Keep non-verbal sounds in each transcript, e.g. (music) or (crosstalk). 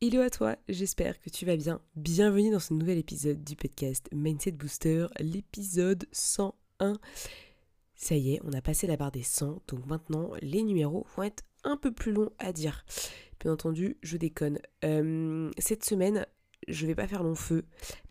Hello à toi, j'espère que tu vas bien. Bienvenue dans ce nouvel épisode du podcast Mindset Booster, l'épisode 101. Ça y est, on a passé la barre des 100, donc maintenant les numéros vont être un peu plus longs à dire. Bien entendu, je déconne. Euh, cette semaine, je vais pas faire long feu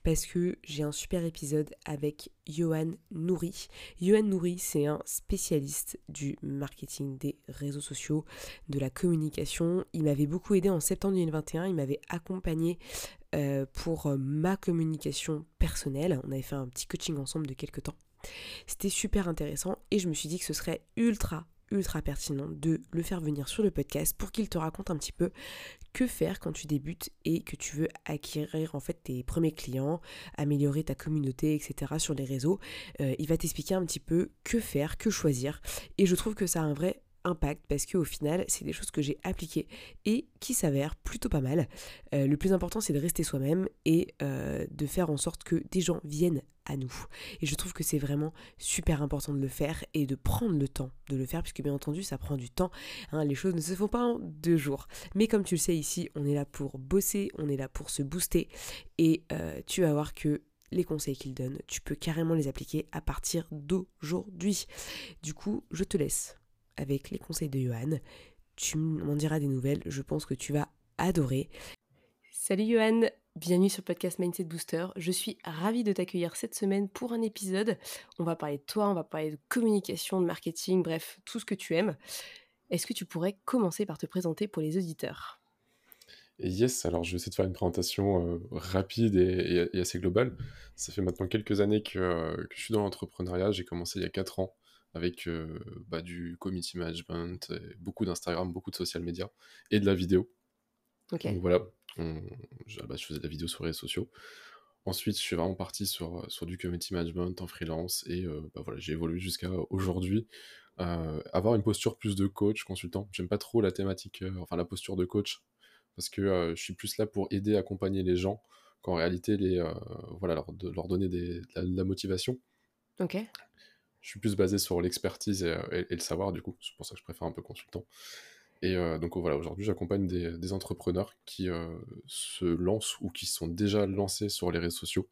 parce que j'ai un super épisode avec Johan Nouri. Johan Nouri, c'est un spécialiste du marketing des réseaux sociaux, de la communication. Il m'avait beaucoup aidé en septembre 2021. Il m'avait accompagné euh, pour ma communication personnelle. On avait fait un petit coaching ensemble de quelques temps. C'était super intéressant et je me suis dit que ce serait ultra ultra pertinent de le faire venir sur le podcast pour qu'il te raconte un petit peu que faire quand tu débutes et que tu veux acquérir en fait tes premiers clients, améliorer ta communauté, etc. sur les réseaux. Euh, il va t'expliquer un petit peu que faire, que choisir. Et je trouve que ça a un vrai impact parce qu'au final, c'est des choses que j'ai appliquées et qui s'avèrent plutôt pas mal. Euh, le plus important, c'est de rester soi-même et euh, de faire en sorte que des gens viennent à nous. Et je trouve que c'est vraiment super important de le faire et de prendre le temps de le faire, puisque bien entendu, ça prend du temps. Hein. les choses ne se font pas en deux jours. Mais comme tu le sais ici, on est là pour bosser, on est là pour se booster et euh, tu vas voir que les conseils qu'il donne, tu peux carrément les appliquer à partir d'aujourd'hui. Du coup, je te laisse avec les conseils de Johan. Tu m'en diras des nouvelles, je pense que tu vas adorer. Salut Johan, bienvenue sur le podcast Mindset Booster. Je suis ravie de t'accueillir cette semaine pour un épisode. On va parler de toi, on va parler de communication, de marketing, bref, tout ce que tu aimes. Est-ce que tu pourrais commencer par te présenter pour les auditeurs? Yes, alors je vais essayer de faire une présentation euh, rapide et, assez globale. Ça fait maintenant quelques années que, euh, que je suis dans l'entrepreneuriat. J'ai commencé il y a 4 ans avec euh, bah, du community management, beaucoup d'Instagram, beaucoup de social media et de la vidéo. Donc voilà, je, bah, je, faisais de la vidéo sur les réseaux sociaux. Ensuite, je suis vraiment parti sur, sur du community management en freelance et euh, bah, voilà, j'ai évolué jusqu'à aujourd'hui. Euh, avoir une posture plus de coach, consultant. J'aime pas trop la thématique, enfin la posture de coach, parce que je suis plus là pour aider, accompagner les gens, qu'en réalité, les, voilà, leur, leur donner des, de, la, motivation. Ok je suis plus basé sur l'expertise et, le savoir, du coup. C'est pour ça que je préfère un peu consultant. Et euh, donc voilà, aujourd'hui, j'accompagne des, entrepreneurs qui euh, se lancent ou qui sont déjà lancés sur les réseaux sociaux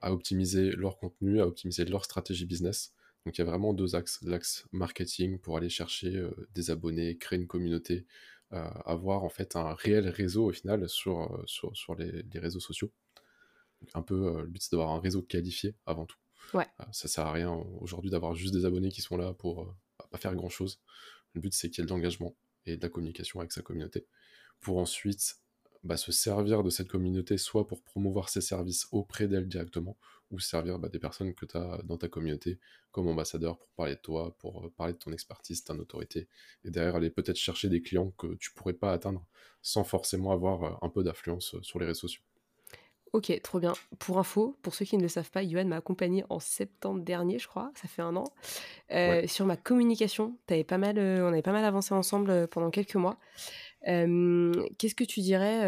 à optimiser leur contenu, à optimiser leur stratégie business. Donc il y a vraiment deux axes. L'axe marketing pour aller chercher euh, des abonnés, créer une communauté, avoir en fait un réel réseau au final sur, les, réseaux sociaux. Un peu, le but c'est d'avoir un réseau qualifié avant tout. Euh, ça sert à rien aujourd'hui d'avoir juste des abonnés qui sont là pour euh, pas faire grand chose. Le but c'est qu'il y ait de l'engagement et de la communication avec sa communauté pour ensuite bah, se servir de cette communauté soit pour promouvoir ses services auprès d'elle directement ou servir bah, des personnes que tu as dans ta communauté comme ambassadeur pour parler de toi, pour euh, parler de ton expertise, ton autorité et derrière aller peut-être chercher des clients que tu pourrais pas atteindre sans forcément avoir un peu d'affluence sur les réseaux sociaux. Ok, trop bien. Pour info, pour ceux qui ne le savent pas, Yoann m'a accompagné en septembre dernier, je crois, ça fait un an, euh, sur ma communication. Avais pas mal, euh, on avait pas mal avancé ensemble euh, pendant quelques mois. qu'est-ce que tu dirais,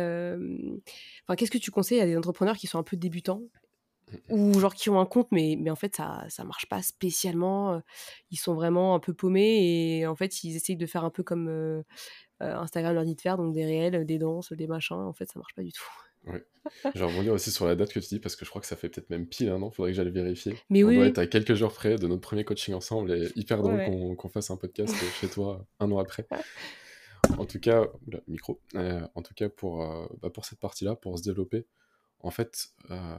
enfin, qu'est-ce que tu conseilles à des entrepreneurs qui sont un peu débutants ou genre qui ont un compte, mais, mais en fait ça, ça marche pas spécialement. Ils sont vraiment un peu paumés et en fait ils essayent de faire un peu comme Instagram leur dit de faire, donc des réels, des danses, des machins. En fait ça marche pas du tout. Ouais. Je vais rebondir aussi sur la date que tu dis parce que je crois que ça fait peut-être même pile un an, faudrait que j'aille vérifier. Mais On doit être à quelques jours près de notre premier coaching ensemble et hyper drôle qu'on fasse un podcast (laughs) chez toi un an après. En tout cas, micro. Euh, en tout cas, pour, euh, bah pour cette partie-là, pour se développer, en fait, euh,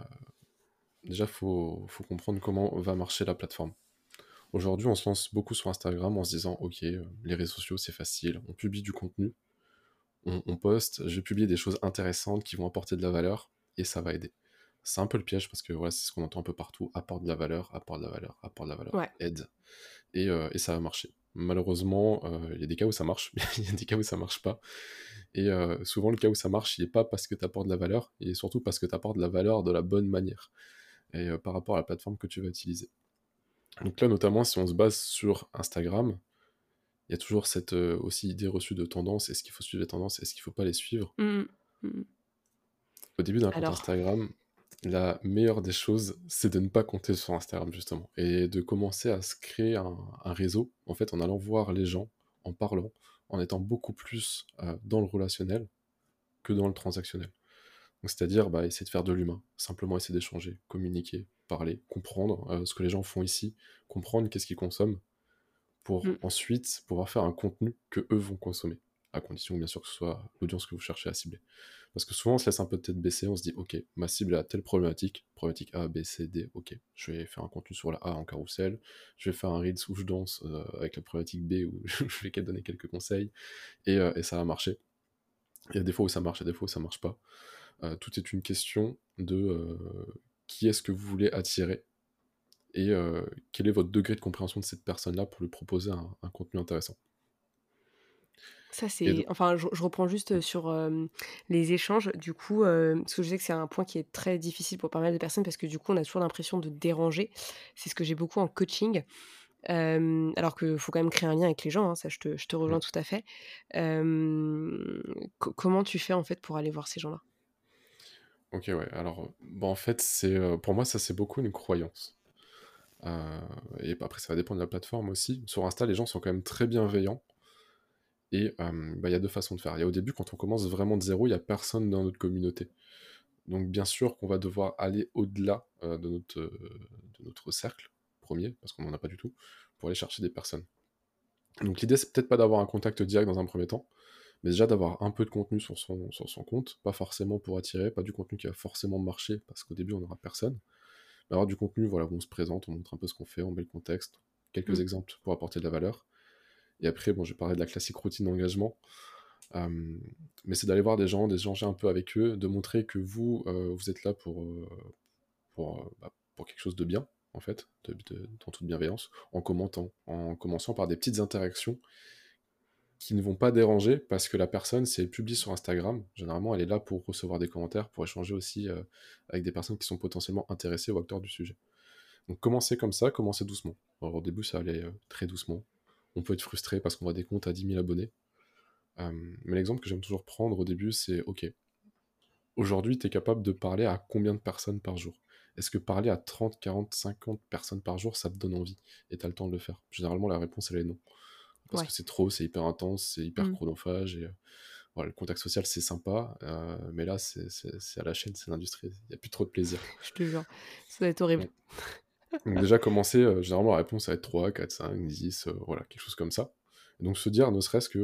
déjà, il faut, faut, comprendre comment va marcher la plateforme. Aujourd'hui, on se lance beaucoup sur Instagram en se disant, OK, les réseaux sociaux, c'est facile, on publie du contenu, on, poste, je vais publier des choses intéressantes qui vont apporter de la valeur et ça va aider. C'est un peu le piège parce que voilà, c'est ce qu'on entend un peu partout apporte de la valeur, apporte de la valeur, apporte de la valeur, aide. Euh, et, ça va marcher. Malheureusement, euh, il y a des cas où ça marche, (laughs) mais il y a des cas où ça marche pas. Et euh, souvent, le cas où ça marche, il n'est pas parce que tu apportes de la valeur, il est surtout parce que tu apportes de la valeur de la bonne manière. et par rapport à la plateforme que tu vas utiliser. Donc là, notamment, si on se base sur Instagram, il y a toujours cette aussi idée reçue de tendance. Est-ce qu'il faut suivre les tendances Est-ce qu'il ne faut pas les suivre? Mmh, mmh. Au début d'un compte Instagram, la meilleure des choses, c'est de ne pas compter sur Instagram, justement, et de commencer à se créer un, réseau, en fait, en allant voir les gens, en parlant, en étant beaucoup plus dans le relationnel que dans le transactionnel. C'est-à-dire bah, essayer de faire de l'humain, simplement essayer d'échanger, communiquer, parler, comprendre ce que les gens font ici, comprendre qu'est-ce qu'ils consomment, pour mmh. ensuite pouvoir faire un contenu que eux vont consommer, à condition bien sûr que ce soit l'audience que vous cherchez à cibler. Parce que souvent on se laisse un peu de tête baisser, on se dit ok, ma cible a telle problématique, problématique A, B, C, D, ok, je vais faire un contenu sur la A en carrousel, je vais faire un reels où je danse euh, avec la problématique B où (laughs) je vais donner quelques conseils, euh, et, ça va marcher. Il y a des fois où ça marche, il y a des fois où ça marche pas. Euh, tout est une question de qui est-ce que vous voulez attirer et euh, quel est votre degré de compréhension de cette personne-là pour lui proposer un, contenu intéressant? Ça, c'est. Enfin, je, reprends juste mmh. sur les échanges, du coup, parce que je sais que c'est un point qui est très difficile pour pas mal de personnes, parce que du coup, on a toujours l'impression de déranger. C'est ce que j'ai beaucoup en coaching. alors qu'il faut quand même créer un lien avec les gens, hein, ça je te, je te, rejoins mmh. tout à fait. comment tu fais en fait pour aller voir ces gens-là? Ok, ouais. Alors, bon, en fait, c'est pour moi, ça c'est beaucoup une croyance. Euh, et après, ça va dépendre de la plateforme aussi. Sur Insta, les gens sont quand même très bienveillants. Et euh, bah, il y a deux façons de faire. Il y a au début, quand on commence vraiment de zéro, il n'y a personne dans notre communauté. Donc bien sûr qu'on va devoir aller au-delà euh, de, notre, de notre cercle premier, parce qu'on n'en a pas du tout, pour aller chercher des personnes. Donc l'idée, c'est peut-être pas d'avoir un contact direct dans un premier temps, mais déjà d'avoir un peu de contenu sur son, sur son compte, pas forcément pour attirer, pas du contenu qui va forcément marcher, parce qu'au début, on n'aura personne, avoir du contenu voilà, où on se présente, on montre un peu ce qu'on fait, on met le contexte, quelques mm. exemples pour apporter de la valeur. Et après, bon, je vais parler de la classique routine d'engagement. mais c'est d'aller voir des gens, d'échanger un peu avec eux, de montrer que vous, euh, vous êtes là pour, euh, pour, euh, bah, pour, quelque chose de bien, en fait, dans toute bienveillance, en commentant, en commençant par des petites interactions qui ne vont pas déranger parce que la personne, si elle publie sur Instagram, généralement, elle est là pour recevoir des commentaires, pour échanger aussi euh, avec des personnes qui sont potentiellement intéressées ou acteurs du sujet. Donc commencez comme ça, commencez doucement. Alors, au début, ça allait euh, très doucement. On peut être frustré parce qu'on voit des comptes à 10 000 abonnés. Euh, mais l'exemple que j'aime toujours prendre au début, c'est OK, aujourd'hui, tu es capable de parler à combien de personnes par jour? Est-ce que parler à 30, 40, 50 personnes par jour, ça te donne envie Et tu as le temps de le faire? Généralement, la réponse, elle est non parce que c'est trop, c'est hyper intense, c'est hyper mmh. chronophage. Et, voilà, le contact social, c'est sympa, mais là, c'est à la chaîne, c'est l'industrie. Il n'y a plus trop de plaisir. (laughs) Je te jure, ça va être horrible. Donc, déjà, commencer, généralement, la réponse, va être 3, 4, 5, 10, voilà, quelque chose comme ça. Et donc, se dire, ne serait-ce que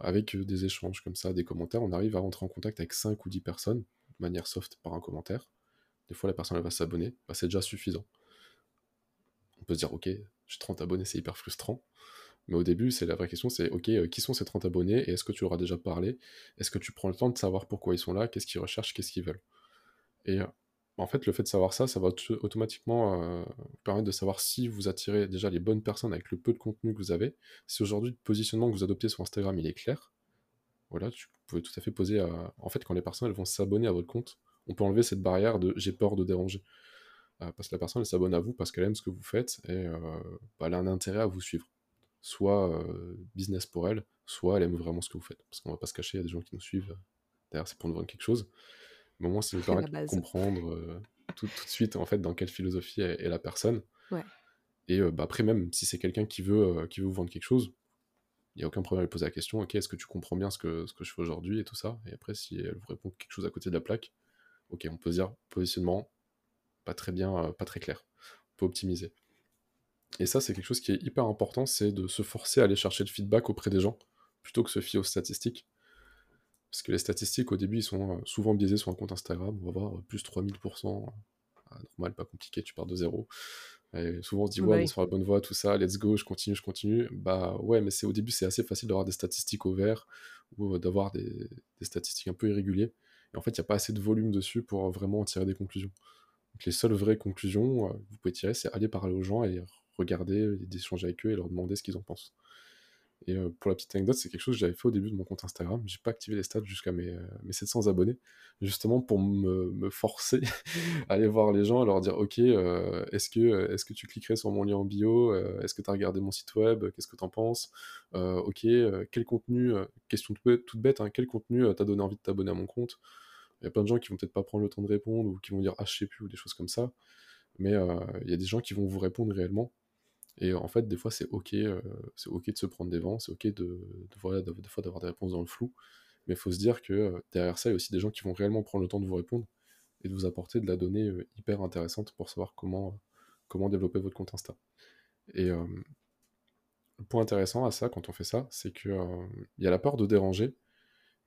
avec des échanges comme ça, des commentaires, on arrive à rentrer en contact avec 5 ou 10 personnes, de manière soft, par un commentaire. Des fois, la personne, elle va s'abonner. Bah, c'est déjà suffisant. On peut se dire, ok, j'ai 30 abonnés, c'est hyper frustrant. Mais au début, c'est la vraie question, c'est ok, euh, qui sont ces 30 abonnés et est-ce que tu leur as déjà parlé? Est-ce que tu prends le temps de savoir pourquoi ils sont là, qu'est-ce qu'ils recherchent, qu'est-ce qu'ils veulent? Et euh, en fait, le fait de savoir ça, ça va automatiquement euh, permettre de savoir si vous attirez déjà les bonnes personnes avec le peu de contenu que vous avez. Si aujourd'hui le positionnement que vous adoptez sur Instagram il est clair, voilà, tu pouvez tout à fait poser. En fait, quand les personnes elles vont s'abonner à votre compte, on peut enlever cette barrière de j'ai peur de déranger. parce que la personne elle s'abonne à vous parce qu'elle aime ce que vous faites et bah, elle a un intérêt à vous suivre soit business pour elle, soit elle aime vraiment ce que vous faites. Parce qu'on va pas se cacher, il y a des gens qui nous suivent. D'ailleurs, c'est pour nous vendre quelque chose. Mais au moins, ça nous (laughs) permet de comprendre tout, de suite, en fait, dans quelle philosophie est, la personne. Et bah, après, même si c'est quelqu'un qui, veut qui veut vous vendre quelque chose, il n'y a aucun problème à lui poser la question, ok, est-ce que tu comprends bien ce que, ce que je fais aujourd'hui et tout ça? Et après, si elle vous répond quelque chose à côté de la plaque, ok, on peut se dire, positionnement, pas très bien, pas très clair. On peut optimiser. Et ça, c'est quelque chose qui est hyper important, c'est de se forcer à aller chercher le feedback auprès des gens, plutôt que se fier aux statistiques. Parce que les statistiques, au début, ils sont euh, souvent biaisés sur un compte Instagram. On va voir euh, plus 3000%. Ah, normal, pas compliqué, tu pars de zéro. Et souvent, on se dit, ouais, on est sur la bonne voie, tout ça, let's go, je continue, je continue. Bah ouais, mais c'est au début, c'est assez facile d'avoir des statistiques au vert ou euh, d'avoir des, statistiques un peu irrégulières. Et en fait, il n'y a pas assez de volume dessus pour vraiment tirer des conclusions. Donc, les seules vraies conclusions que vous pouvez tirer, c'est aller parler aux gens et regarder, d'échanger avec eux et leur demander ce qu'ils en pensent. Et euh, pour la petite anecdote, c'est quelque chose que j'avais fait au début de mon compte Instagram. J'ai pas activé les stats jusqu'à mes, euh, mes 700 abonnés, justement pour me, forcer (laughs) à aller voir les gens, à leur dire Ok, euh, est-ce que, est que tu cliquerais sur mon lien en bio Est-ce que tu as regardé mon site web Qu'est-ce que tu en penses Ok, quel contenu Question toute bête, hein, quel contenu t'a donné envie de t'abonner à mon compte? Il y a plein de gens qui vont peut-être pas prendre le temps de répondre ou qui vont dire Ah, je sais plus, ou des choses comme ça. Mais il y a des gens qui vont vous répondre réellement et en fait, des fois, c'est ok, euh, c'est ok de se prendre des vents, c'est ok de, voilà, des fois d'avoir des réponses dans le flou. Mais il faut se dire que euh, derrière ça, il y a aussi des gens qui vont réellement prendre le temps de vous répondre et de vous apporter de la donnée euh, hyper intéressante pour savoir comment, comment développer votre compte Insta. Et le point intéressant à ça, quand on fait ça, c'est qu'il il y a la peur de déranger.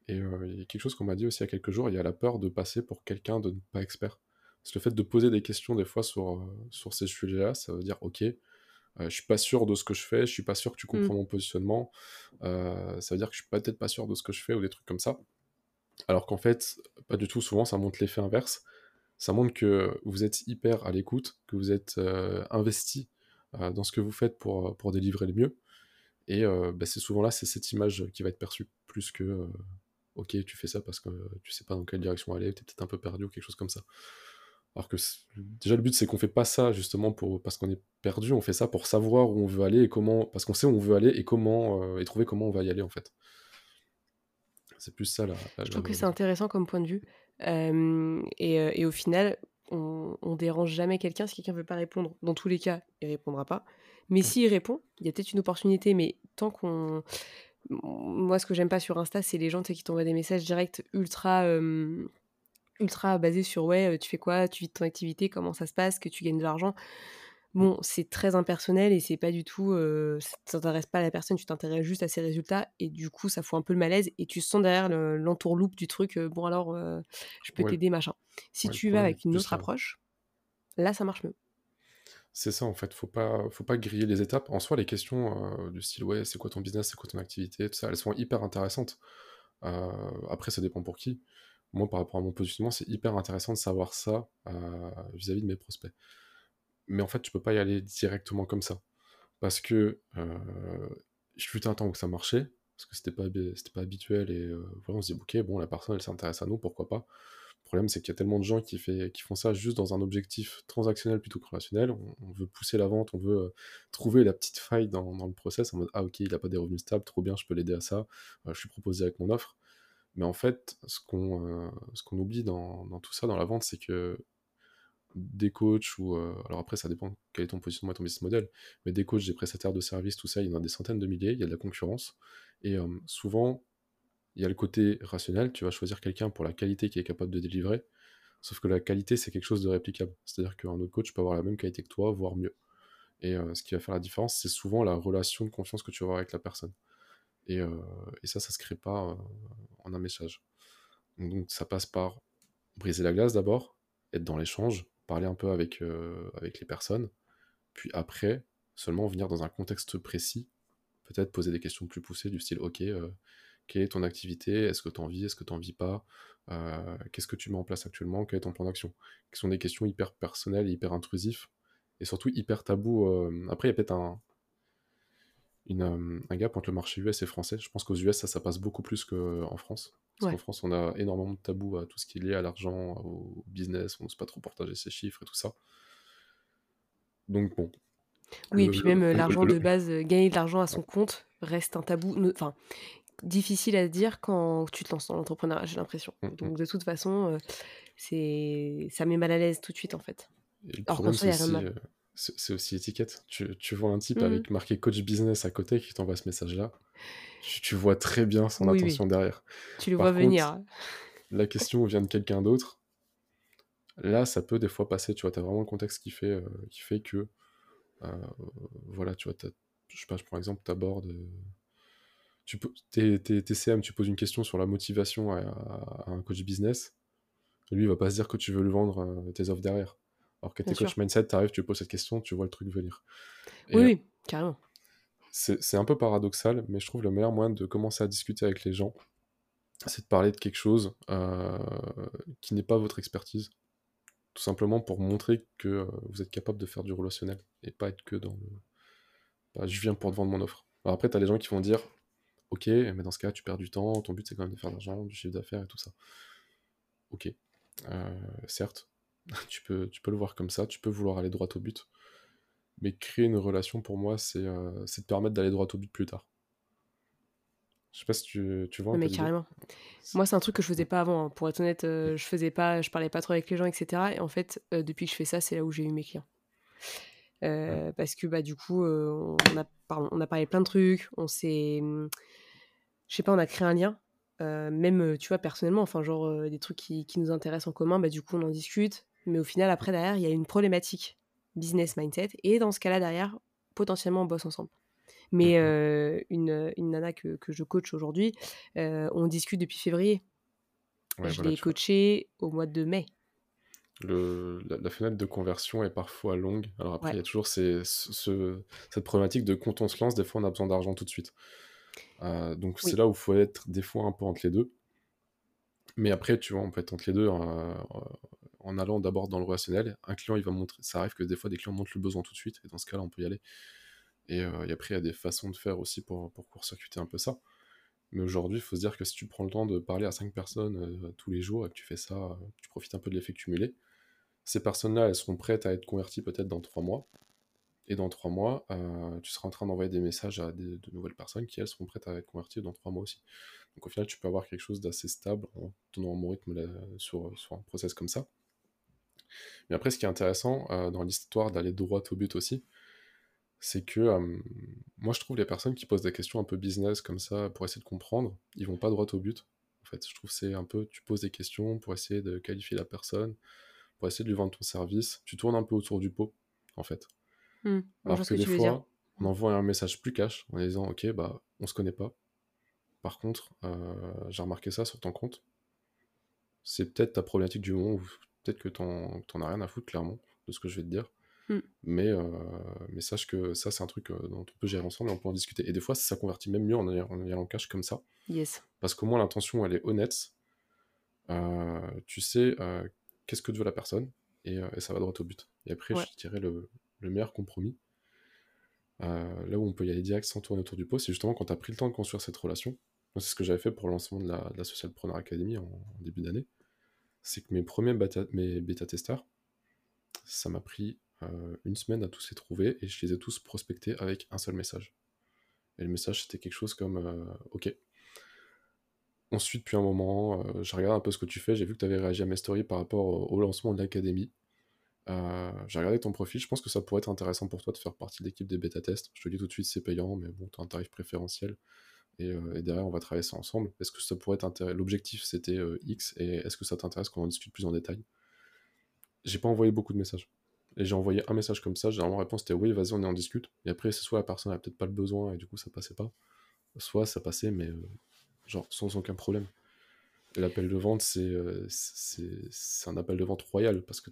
Et il y a quelque chose qu'on m'a dit aussi il y a quelques jours, il y a la peur de passer pour quelqu'un de pas expert. Parce que le fait de poser des questions des fois sur, sur ces sujets-là, ça veut dire, ok, je suis pas sûr de ce que je fais, je suis pas sûr que tu mmh. comprends mon positionnement. Euh, ça veut dire que je suis peut-être pas sûr de ce que je fais ou des trucs comme ça. Alors qu'en fait, pas du tout. Souvent, ça montre l'effet inverse. Ça montre que vous êtes hyper à l'écoute, que vous êtes euh, investi dans ce que vous faites pour, pour délivrer le mieux. Et bah, c'est souvent là, c'est cette image qui va être perçue plus que ok, tu fais ça parce que tu sais pas dans quelle direction aller, tu es peut-être un peu perdu ou quelque chose comme ça. Alors que déjà le but c'est qu'on fait pas ça justement pour parce qu'on est perdu, on fait ça pour savoir où on veut aller et comment parce qu'on sait où on veut aller et comment euh, et trouver comment on va y aller en fait. C'est plus ça là. Je trouve que c'est intéressant comme point de vue euh, et, euh, et, au final on, on dérange jamais quelqu'un si quelqu'un veut pas répondre. Dans tous les cas, il répondra pas. Mais s'il répond, il y a peut-être une opportunité. Mais tant qu'on moi ce que j'aime pas sur Insta, c'est les gens qui t'envoient des messages directs ultra ultra basé sur ouais, tu fais quoi, tu vis de ton activité, comment ça se passe, que tu gagnes de l'argent. Bon, c'est très impersonnel et c'est pas du tout. Euh, ça t'intéresse pas à la personne, tu t'intéresses juste à ses résultats et du coup, ça fout un peu le malaise et tu sens derrière l'entourloupe du truc. bon, alors, je peux t'aider, machin. Si tu vas avec une autre approche, là, ça marche mieux. C'est ça en fait, faut pas, faut pas griller les étapes. En soi, les questions du style ouais, c'est quoi ton business, c'est quoi ton activité, tout ça, elles sont hyper intéressantes. après, ça dépend pour qui moi, par rapport à mon positionnement, c'est hyper intéressant de savoir ça euh, vis-à-vis de mes prospects. Mais en fait, tu peux pas y aller directement comme ça. Parce que euh, je fut un temps où ça marchait, parce que c'était pas, pas habituel, et euh, voilà, on se dit, ok, bon, la personne, elle s'intéresse à nous, pourquoi pas? Problème, c'est qu'il y a tellement de gens qui, font ça juste dans un objectif transactionnel plutôt que relationnel. On, veut pousser la vente, on veut trouver la petite faille dans, le process en mode, ah ok, il a pas des revenus stables, trop bien, je peux l'aider à ça, je suis proposé avec mon offre. Mais en fait, ce qu'on euh, oublie dans, dans, tout ça, dans la vente, c'est que des coachs ou euh, alors après ça dépend quel est ton positionnement et ton business model mais des coachs des prestataires de services tout ça il y en a des centaines de milliers il y a de la concurrence. Et euh, souvent il y a le côté rationnel tu vas choisir quelqu'un pour la qualité qui est capable de délivrer sauf que la qualité c'est quelque chose de réplicable. C'est à dire qu'un autre coach peut avoir la même qualité que toi voire mieux. Et ce qui va faire la différence c'est souvent la relation de confiance que tu vas avoir avec la personne et, et ça ça se crée pas en un message. Donc ça passe par briser la glace d'abord, être dans l'échange, parler un peu avec, euh, avec les personnes, puis après, seulement venir dans un contexte précis, peut-être poser des questions plus poussées du style, ok, euh, quelle est ton activité, est-ce que tu en vis, est-ce que tu n'en vis pas, euh, qu'est-ce que tu mets en place actuellement, quel est ton plan d'action, qui sont des questions hyper personnelles, hyper intrusives, et surtout hyper tabou. après, il y a peut-être un, euh, un gap entre le marché US et français. Je pense qu'aux US, ça, ça passe beaucoup plus qu'en France. Parce qu'en France, on a énormément de tabous à tout ce qui est lié à l'argent, au business, on n'ose pas trop partager ses chiffres et tout ça. Donc bon. Oui, et puis même euh, l'argent de base, euh, gagner de l'argent à son compte reste un tabou. Enfin, difficile à dire quand tu te lances dans l'entrepreneuriat, j'ai l'impression. Mmh. Donc de toute façon, c'est ça met mal à l'aise tout de suite en fait. Et a rien c'est aussi étiquette. Tu, tu, vois un type mmh. avec marqué coach business à côté qui t'envoie ce message-là. Tu, vois très bien son intention derrière. Tu le vois venir. La question vient de quelqu'un d'autre. Là, ça peut des fois passer. Tu vois, tu as vraiment le contexte qui fait, euh, qui fait que. Euh, voilà, tu vois, je sais pas, prends exemple, tu abordes. Euh, tu t'es, CM, tu poses une question sur la motivation à, un coach business. Lui, il va pas se dire que tu veux lui vendre tes offres derrière. Alors que t'es coach mindset, tu arrives, tu poses cette question, tu vois le truc venir. oui, oui, carrément. C'est un peu paradoxal, mais je trouve le meilleur moyen de commencer à discuter avec les gens, c'est de parler de quelque chose euh, qui n'est pas votre expertise. Tout simplement pour montrer que euh, vous êtes capable de faire du relationnel et pas être que dans le. Bah, je viens pour te vendre mon offre. Alors après, tu as les gens qui vont dire Ok, mais dans ce cas, tu perds du temps, ton but c'est quand même de faire de l'argent, du chiffre d'affaires et tout ça. Ok, euh, certes, (laughs) tu peux, tu peux le voir comme ça, tu peux vouloir aller droit au but. Mais créer une relation, pour moi, c'est euh, c'est te permettre d'aller droit au but plus tard. Je sais pas si tu, tu vois. Un mais peu carrément. Moi, c'est un truc que je faisais pas avant. hein. Pour être honnête, euh, je faisais pas, je parlais pas trop avec les gens, etc. Et en fait, euh, depuis que je fais ça, c'est là où j'ai eu mes clients. Euh, Parce que bah du coup, euh, on a, pardon, on a parlé plein de trucs. On s'est, hum, je sais pas, on a créé un lien. Euh, même, tu vois, personnellement, enfin, genre euh, des trucs qui, qui nous intéressent en commun, bah du coup, on en discute. Mais au final, après, derrière, il y a une problématique business mindset. Et dans ce cas-là, derrière, potentiellement, on bosse ensemble. Mais euh, une, une nana que, que je coach aujourd'hui, euh, on discute depuis février. Ouais, je voilà, l'ai coachée au mois de mai. Le, la, la fenêtre de conversion est parfois longue. Alors après, il Ouais. y a toujours ces- ce- ce- cette problématique de quand on se lance, des fois on a besoin d'argent tout de suite. Euh, donc c'est là où il faut être des fois un peu entre les deux. Mais après, tu vois, on peut être entre les deux euh, en allant d'abord dans le relationnel. Un client, il va montrer. Ça arrive que des fois, des clients montrent le besoin tout de suite, et dans ce cas-là, on peut y aller. Et, euh, après, il y a des façons de faire aussi pour, pour court-circuiter un peu ça. Mais aujourd'hui, il faut se dire que si tu prends le temps de parler à 5 personnes euh, tous les jours et que tu fais ça, euh, tu profites un peu de l'effet cumulé, ces personnes-là, elles seront prêtes à être converties peut-être dans 3 mois. Et dans 3 mois, tu seras en train d'envoyer des messages à de nouvelles personnes qui, elles, seront prêtes à être converties dans 3 mois aussi. Donc au final, tu peux avoir quelque chose d'assez stable en tenant mon rythme sur, sur un process comme ça. Mais après, ce qui est intéressant euh, dans l'histoire d'aller droit au but aussi, c'est que euh, moi, je trouve les personnes qui posent des questions un peu business comme ça pour essayer de comprendre, ils vont pas droit au but. En fait, je trouve que c'est un peu, tu poses des questions pour essayer de qualifier la personne, pour essayer de lui vendre ton service. Tu tournes un peu autour du pot, en fait. Vois Alors que que des fois, on envoie un message plus cash en disant Ok, bah, on se connaît pas. Par contre, euh, j'ai remarqué ça sur ton compte. C'est peut-être ta problématique du moment, ou peut-être que t'en t'en as rien à foutre, clairement, de ce que je vais te dire. Hmm. Mais, euh, mais sache que ça, c'est un truc euh, dont on peut gérer ensemble et on peut en discuter. Et des fois, ça convertit même mieux en ayant, en cash comme ça. Yes. Parce qu'au moins, l'intention, elle est honnête. Euh, tu sais euh, qu'est-ce que veut la personne et, et ça va droit au but. Et après, Ouais. je dirais le, le meilleur compromis, là où on peut y aller direct sans tourner autour du pot, c'est justement quand tu as pris le temps de construire cette relation. C'est ce que j'avais fait pour le lancement de la, de la Socialpreneur Academy en, en début d'année. C'est que mes premiers bêta, mes bêta-testeurs, ça m'a pris euh, une semaine à tous les trouver et je les ai tous prospectés avec un seul message. Et le message, c'était quelque chose comme euh, Ok, suit depuis un moment, euh, j'ai regardé un peu ce que tu fais, j'ai vu que tu avais réagi à mes stories par rapport au, lancement de l'académie. J'ai regardé ton profil, je pense que ça pourrait être intéressant pour toi de faire partie de l'équipe des bêta-tests. Je te dis tout de suite, c'est payant, mais bon, tu as un tarif préférentiel. Et, euh, et derrière, on va travailler ça ensemble. Est-ce que ça pourrait t'intéresser? L'objectif, c'était euh, X, et est-ce que ça t'intéresse qu'on en discute plus en détail? J'ai pas envoyé beaucoup de messages. Et j'ai envoyé un message comme ça, généralement la réponse était oui, vas-y, on en discute. Et après, c'est soit la personne n'a peut-être pas le besoin et du coup ça passait pas, soit ça passait, mais euh, genre sans aucun problème. L'appel de vente, c'est un appel de vente royal parce que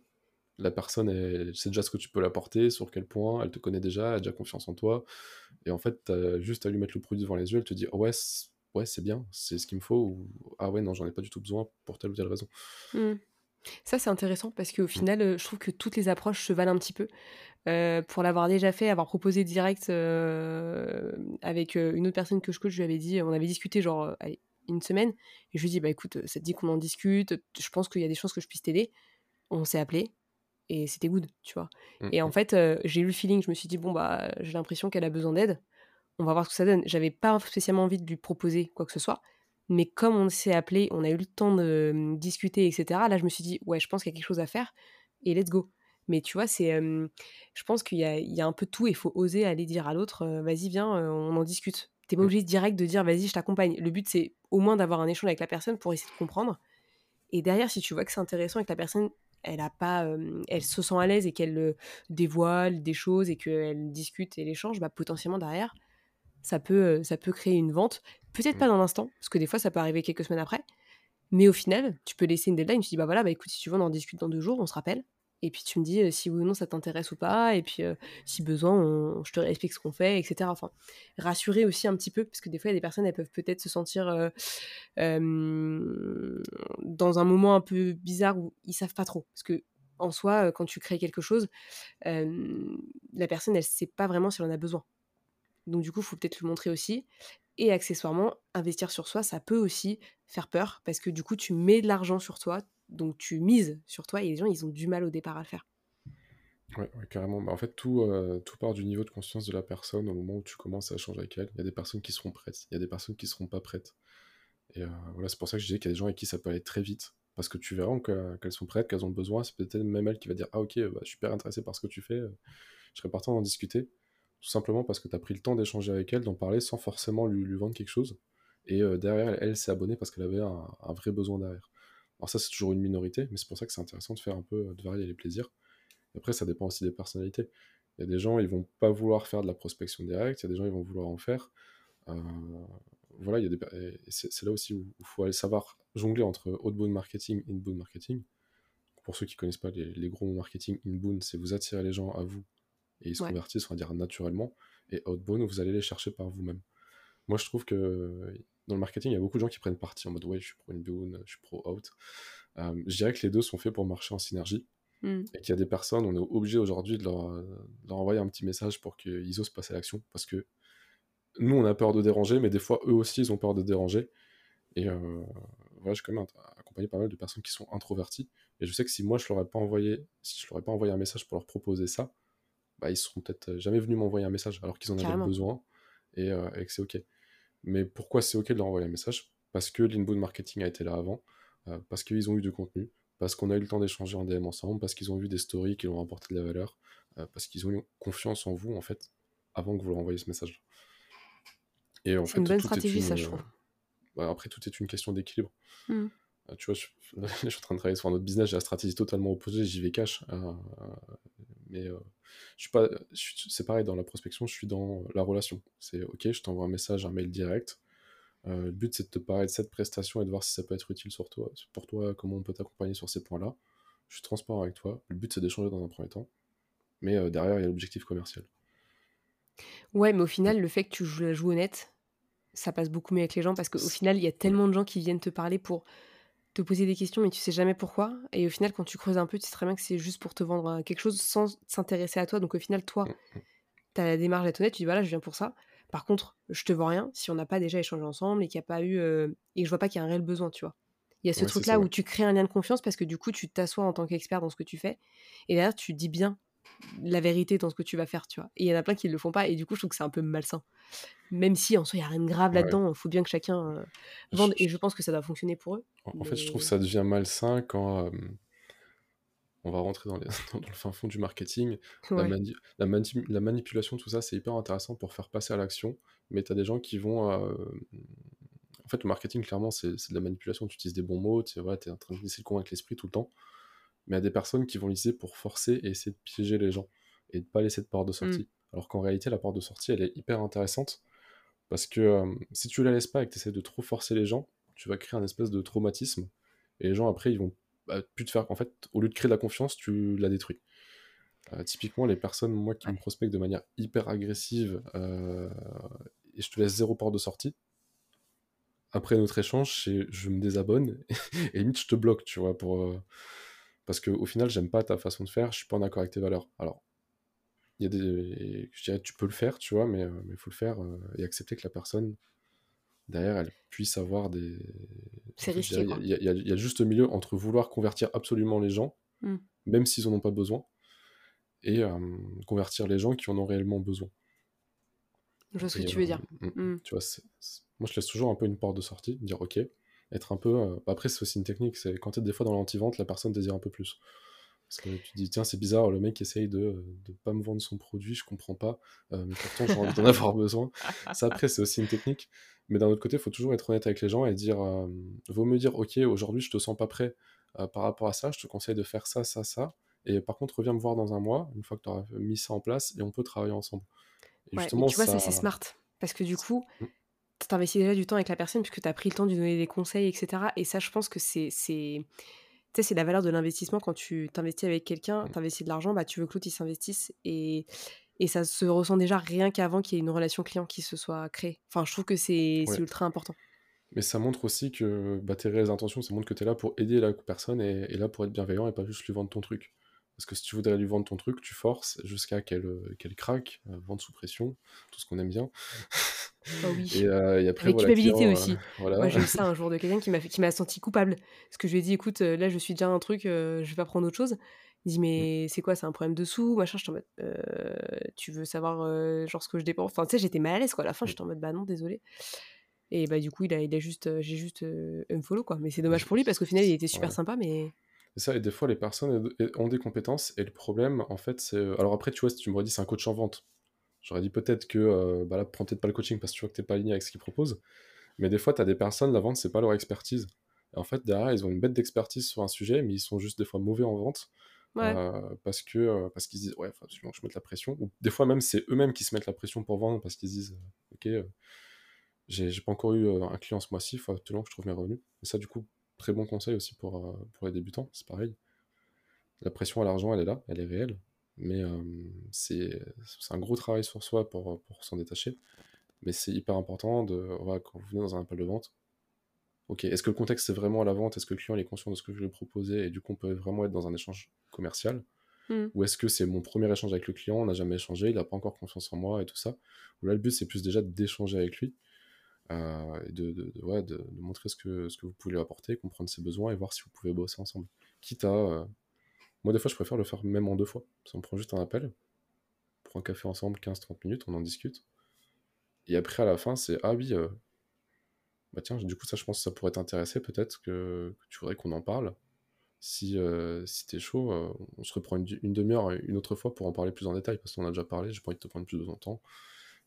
la personne, elle sait déjà ce que tu peux l'apporter, sur quel point, elle te connaît déjà, elle a déjà confiance en toi. Et en fait, t'as juste à lui mettre le produit devant les yeux, elle te dit oh ouais, c'est- ouais, c'est bien, c'est ce qu'il me faut, ou ah ouais, non, j'en ai pas du tout besoin pour telle ou telle raison. Hmm. Ça, c'est intéressant parce qu'au final, euh, je trouve que toutes les approches se valent un petit peu. Euh, pour l'avoir déjà fait, avoir proposé direct euh, avec une autre personne que je coach, je lui avais dit, on avait discuté genre allez, une semaine, et je lui ai dit, bah écoute, ça te dit qu'on en discute, je pense qu'il y a des chances que je puisse t'aider. On s'est appelé et c'était good, tu vois. Mm, Et en mm. fait, euh, j'ai eu le feeling, je me suis dit, bon, bah j'ai l'impression qu'elle a besoin d'aide, on va voir ce que ça donne. J'avais pas spécialement envie de lui proposer quoi que ce soit, mais comme on s'est appelé, on a eu le temps de euh, discuter, etc., là je me suis dit, ouais, je pense qu'il y a quelque chose à faire, et let's go. Mais tu vois, c'est, euh, je pense qu'il y a, il y a un peu de tout et il faut oser aller dire à l'autre, euh, vas-y, viens, on en discute. T'es pas obligé direct de dire, vas-y, je t'accompagne. Le but, c'est au moins d'avoir un échange avec la personne pour essayer de comprendre. Et derrière, si tu vois que c'est intéressant et que la personne, elle a pas, euh, elle se sent à l'aise et qu'elle euh, dévoile des choses et qu'elle discute et l'échange, bah potentiellement derrière, ça peut, ça peut créer une vente. Peut-être Mm. pas dans l'instant, parce que des fois, ça peut arriver quelques semaines après. Mais au final, tu peux laisser une deadline. Tu dis, bah voilà, bah écoute, si tu veux, on en discute dans deux jours, on se rappelle. Et puis tu me dis si oui ou non ça t'intéresse ou pas. Et puis si besoin, je te réexplique ce qu'on fait, etc. Enfin, rassurer aussi un petit peu, parce que des fois, il y a des personnes, elles peuvent peut-être se sentir dans un moment un peu bizarre où ils savent pas trop. Parce que en soi, quand tu crées quelque chose, la personne, elle sait pas vraiment si elle en a besoin. Donc du coup, il faut peut-être le montrer aussi. Et accessoirement, investir sur soi, ça peut aussi faire peur parce que du coup, tu mets de l'argent sur toi, donc tu mises sur toi et les gens, ils ont du mal au départ à le faire. Ouais, carrément. Bah, en fait, tout, euh, tout part du niveau de conscience de la personne au moment où tu commences à échanger avec elle. Il y a des personnes qui seront prêtes, il y a des personnes qui seront pas prêtes. Et euh, voilà, c'est pour ça que je disais qu'il y a des gens avec qui ça peut aller très vite. Parce que tu verras qu'elles sont prêtes, qu'elles ont besoin. C'est peut-être même elle qui va dire Ah, ok, bah, je suis super intéressé par ce que tu fais, euh, je serais partant d'en discuter. Tout simplement parce que tu as pris le temps d'échanger avec elle, d'en parler sans forcément lui, vendre quelque chose. Et derrière, elle, s'est abonnée parce qu'elle avait un, vrai besoin derrière. Alors, ça, c'est toujours une minorité, mais c'est pour ça que c'est intéressant de faire un peu, de varier les plaisirs. Après, ça dépend aussi des personnalités. Il y a des gens, ils vont pas vouloir faire de la prospection directe, il y a des gens, ils vont vouloir en faire. Euh, voilà, il y a des... c'est là aussi où il faut aller savoir jongler entre outbound marketing et inbound marketing. Pour ceux qui connaissent pas les, gros marketing, inbound, c'est vous attirer les gens à vous et ils se convertissent, on va dire, naturellement. Et outbound, vous allez les chercher par vous-même. Moi, je trouve que dans le marketing, il y a beaucoup de gens qui prennent parti en mode ouais, je suis pro inbound, je suis pro out. Euh, je dirais que les deux sont faits pour marcher en synergie. Mmh. Et qu'il y a des personnes, on est obligé aujourd'hui de leur, leur, envoyer un petit message pour qu'ils osent passer à l'action. Parce que nous, on a peur de déranger, mais des fois, eux aussi, ils ont peur de déranger. Et euh, voilà, j'ai quand même accompagné pas mal de personnes qui sont introverties. Et je sais que si moi, je leur ai pas envoyé, si je leur ai pas envoyé un message pour leur proposer ça, bah, ils seront peut-être jamais venus m'envoyer un message alors qu'ils en avaient besoin et, euh, et que c'est OK. Mais pourquoi c'est OK de leur envoyer un message? Parce que l'inbound marketing a été là avant, euh, parce qu'ils ont eu du contenu, parce qu'on a eu le temps d'échanger en DM ensemble, parce qu'ils ont vu des stories qui leur ont apporté de la valeur, euh, parce qu'ils ont eu confiance en vous, en fait, avant que vous leur envoyiez ce message. Et en fait, une bonne stratégie, ça, je trouve. Bah, après, tout est une question d'équilibre. Hmm. Euh, tu vois, je... (laughs) je, suis en train de travailler sur un autre business, j'ai la stratégie totalement opposée, j'y vais cash. Euh, mais je suis pas. C'est pareil, dans la prospection, je suis dans la relation. C'est OK, je t'envoie un message, un mail direct euh, le but, c'est de te parler de cette prestation et de voir si ça peut être utile sur toi, pour toi, comment on peut t'accompagner sur ces points-là. Je suis transparent avec toi. Le but, c'est d'échanger dans un premier temps. Mais euh, derrière, il y a l'objectif commercial. Ouais, mais au final, le fait que tu joues la joue honnête, ça passe beaucoup mieux avec les gens parce qu'au final, il y a tellement de gens qui viennent te parler pour te poser des questions, mais tu sais jamais pourquoi. Et au final, quand tu creuses un peu, tu sais très bien que c'est juste pour te vendre quelque chose sans s'intéresser à toi. Donc au final, toi, mm, mm. tu as la démarche d'être honnête, tu dis voilà, je viens pour ça. Par contre, je te vois rien si on n'a pas déjà échangé ensemble et qu'il n'y a pas eu. Euh, et je vois pas qu'il y a un réel besoin, tu vois. Il y a ce truc-là où tu crées un lien de confiance parce que du coup, tu t'assois en tant qu'expert dans ce que tu fais. Et derrière, tu dis bien la vérité dans ce que tu vas faire, tu vois. Et il y en a plein qui ne le font pas. Et du coup, je trouve que c'est un peu malsain. Même si en soi, il n'y a rien de grave là-dedans. Il faut bien que chacun euh, vende. Et je pense que ça doit fonctionner pour eux. En, fait, je trouve que ça devient malsain quand. Euh, on va rentrer dans, (laughs) dans, le fin fond du marketing. La, la, manipulation, tout ça, c'est hyper intéressant pour faire passer à l'action. Mais tu as des gens qui vont. Euh, en fait, le marketing, clairement, c'est de la manipulation. Tu utilises des bons mots, tu es en train de laisser le convaincre l'esprit tout le temps. Mais a des personnes qui vont l'utiliser pour forcer et essayer de piéger les gens et de pas laisser de porte de sortie. Mm. Alors qu'en réalité, la porte de sortie, elle est hyper intéressante parce que euh, si tu la laisses pas et que tu essaies de trop forcer les gens, tu vas créer un espèce de traumatisme et les gens après ils vont bah, plus te faire. En fait, au lieu de créer de la confiance, tu la détruis. Euh, typiquement, les personnes, moi, qui me prospectent de manière hyper agressive euh, et je te laisse zéro port de sortie, après notre échange, je me désabonne (laughs) et limite je te bloque, tu vois, pour, parce qu'au final, j'aime pas ta façon de faire, je suis pas en accord avec tes valeurs. Alors, il y a des, je dirais, tu peux le faire, tu vois, mais il faut le faire et accepter que la personne derrière, elle puisse avoir des. C'est risqué. Il y, y, a juste milieu entre vouloir convertir absolument les gens, hmm. même s'ils en ont pas besoin, et euh, convertir les gens qui en ont réellement besoin. Je vois ce que tu veux dire. Euh, hmm, hmm. Tu vois, moi je laisse toujours un peu une porte de sortie, dire ok, être un peu. Euh, après, c'est aussi une technique, c'est quand tu es des fois dans l'anti-vente, la personne désire un peu plus. Parce que tu dis, tiens, c'est bizarre, le mec essaye de ne pas me vendre son produit, je comprends pas, mais pourtant j'ai envie d'en (laughs) avoir besoin. Ça, après, c'est aussi une technique. Mais d'un autre côté, il faut toujours être honnête avec les gens et dire, euh, vaut me dire, ok, aujourd'hui je te sens pas prêt euh, par rapport à ça, je te conseille de faire ça, ça, ça. Et par contre, reviens me voir dans un mois, une fois que tu auras mis ça en place, et on peut travailler ensemble. Et justement, tu vois, ça, c'est smart. Parce que du coup, tu t'investis déjà du temps avec la personne, puisque tu as pris le temps de lui donner des conseils, etc. Et ça, je pense que c'est. c'est la valeur de l'investissement quand tu t'investis avec quelqu'un, mmh. tu investis de l'argent, bah, tu veux que l'autre s'investisse. Et, et ça se ressent déjà rien qu'avant qu'il y ait une relation client qui se soit créée. Enfin, je trouve que c'est ultra important. Mais ça montre aussi que bah, tes réelles intentions, ça montre que tu es là pour aider la personne et, là pour être bienveillant et pas juste lui vendre ton truc. Parce que si tu voudrais lui vendre ton truc, tu forces jusqu'à qu'elle qu'elle craque, vente sous pression, tout ce qu'on aime bien. (laughs) Oh oui. Et, euh, et après, Avec voilà, culpabilité client, euh, aussi. voilà. Moi, j'ai eu ça (laughs) un jour de quelqu'un qui m'a qui m'a senti coupable. Parce que je lui ai dit, écoute, euh, là, je suis déjà un truc, euh, je vais pas prendre autre chose. Il dit, mais c'est quoi, c'est un problème de sous Machin, je suis en mode, euh, tu veux savoir, euh, genre, ce que je dépense? Enfin, tu sais, j'étais mal à l'aise, quoi. À la fin, j'étais en mode, bah non, désolé. Et bah, du coup, il a, il a juste, euh, j'ai juste euh, unfollow, quoi. Mais c'est dommage pour lui, parce qu'au final, il était super Ouais. sympa, mais. Et ça, et des fois, les personnes ont des compétences, et le problème, en fait, c'est... Alors après, tu vois, si tu m'aurais dit c'est un coach en vente, j'aurais dit peut-être que, euh, bah là, prends peut-être pas le coaching parce que tu vois que t'es pas aligné avec ce qu'ils proposent. Mais des fois, tu as des personnes, la vente, c'est pas leur expertise. Et en fait, derrière, ils ont une bête d'expertise sur un sujet, mais ils sont juste des fois mauvais en vente. Ouais. euh, parce que euh, parce qu'ils disent ouais faut absolument que je mette la pression ou des fois même c'est eux-mêmes qui se mettent la pression pour vendre parce qu'ils disent ok j'ai pas encore eu un client ce mois-ci il faut absolument que je trouve mes revenus et ça du coup très bon conseil aussi pour pour les débutants c'est pareil la pression à l'argent elle est là elle est réelle mais euh, c'est c'est un gros travail sur soi pour pour s'en détacher mais c'est hyper important de voilà, quand vous venez dans un appel de vente ok est-ce que le contexte c'est vraiment à la vente? Est-ce que le client il est conscient de ce que je lui ai proposé et du coup on peut vraiment être dans un échange commercial? Hmm. ou est-ce que c'est mon premier échange avec le client, on n'a jamais échangé, il n'a pas encore confiance en moi et tout ça? Ou là, le but, c'est plus déjà d'échanger avec lui, euh, et de, de, de- ouais, de, de montrer ce que, ce que vous pouvez lui apporter, comprendre ses besoins et voir si vous pouvez bosser ensemble. Quitte à. euh, Moi, des fois, je préfère le faire même en deux fois. Parce qu'on prend juste un appel, on prend un café ensemble, 15-30 minutes, on en discute. Et après, à la fin, c'est Ah oui, euh, bah tiens, du coup, ça, je pense que ça pourrait t'intéresser, peut-être que, que tu voudrais qu'on en parle. Si, euh, si t'es chaud, euh, on se reprend une, une demi-heure une autre fois pour en parler plus en détail, parce qu'on a déjà parlé, j'ai pas envie de te prendre plus de ton temps.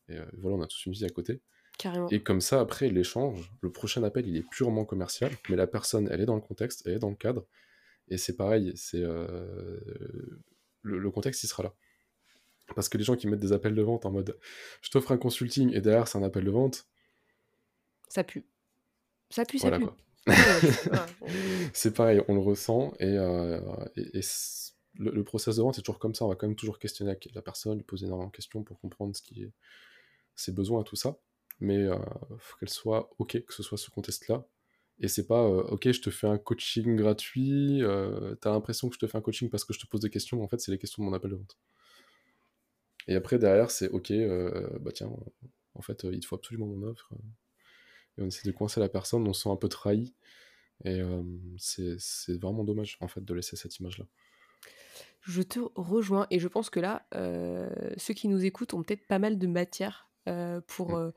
Et voilà, on a tous une vie à côté. Carrément. Et comme ça, après l'échange, le prochain appel, il est purement commercial, mais la personne, elle est dans le contexte, elle est dans le cadre. Et c'est pareil, c'est euh, le, le contexte, il sera là. Parce que les gens qui mettent des appels de vente en mode je t'offre un consulting et derrière c'est un appel de vente, Ça pue. Ça pue, ça voilà pue. (laughs) c'est pareil, on le ressent et, euh, et- et c'est- le, le process de vente est toujours comme ça. On va quand même toujours questionner la, personne, lui poser énormément de questions pour comprendre ce qui est, ses besoins et tout ça. Mais il faut qu'elle soit OK, que ce soit ce contexte-là. Et c'est pas euh, OK, je te fais un coaching gratuit, euh, t'as l'impression que je te fais un coaching parce que je te pose des questions, mais en fait, c'est les questions de mon appel de vente. Et après, derrière, c'est OK, euh, bah tiens, en fait, il te faut absolument mon offre. Et on essaie de coincer la personne, on se sent un peu trahi. Et c'est vraiment dommage, en fait, de laisser cette image-là. Je te rejoins et je pense que là, ceux qui nous écoutent ont peut-être pas mal de matière euh, pour, Mm. euh,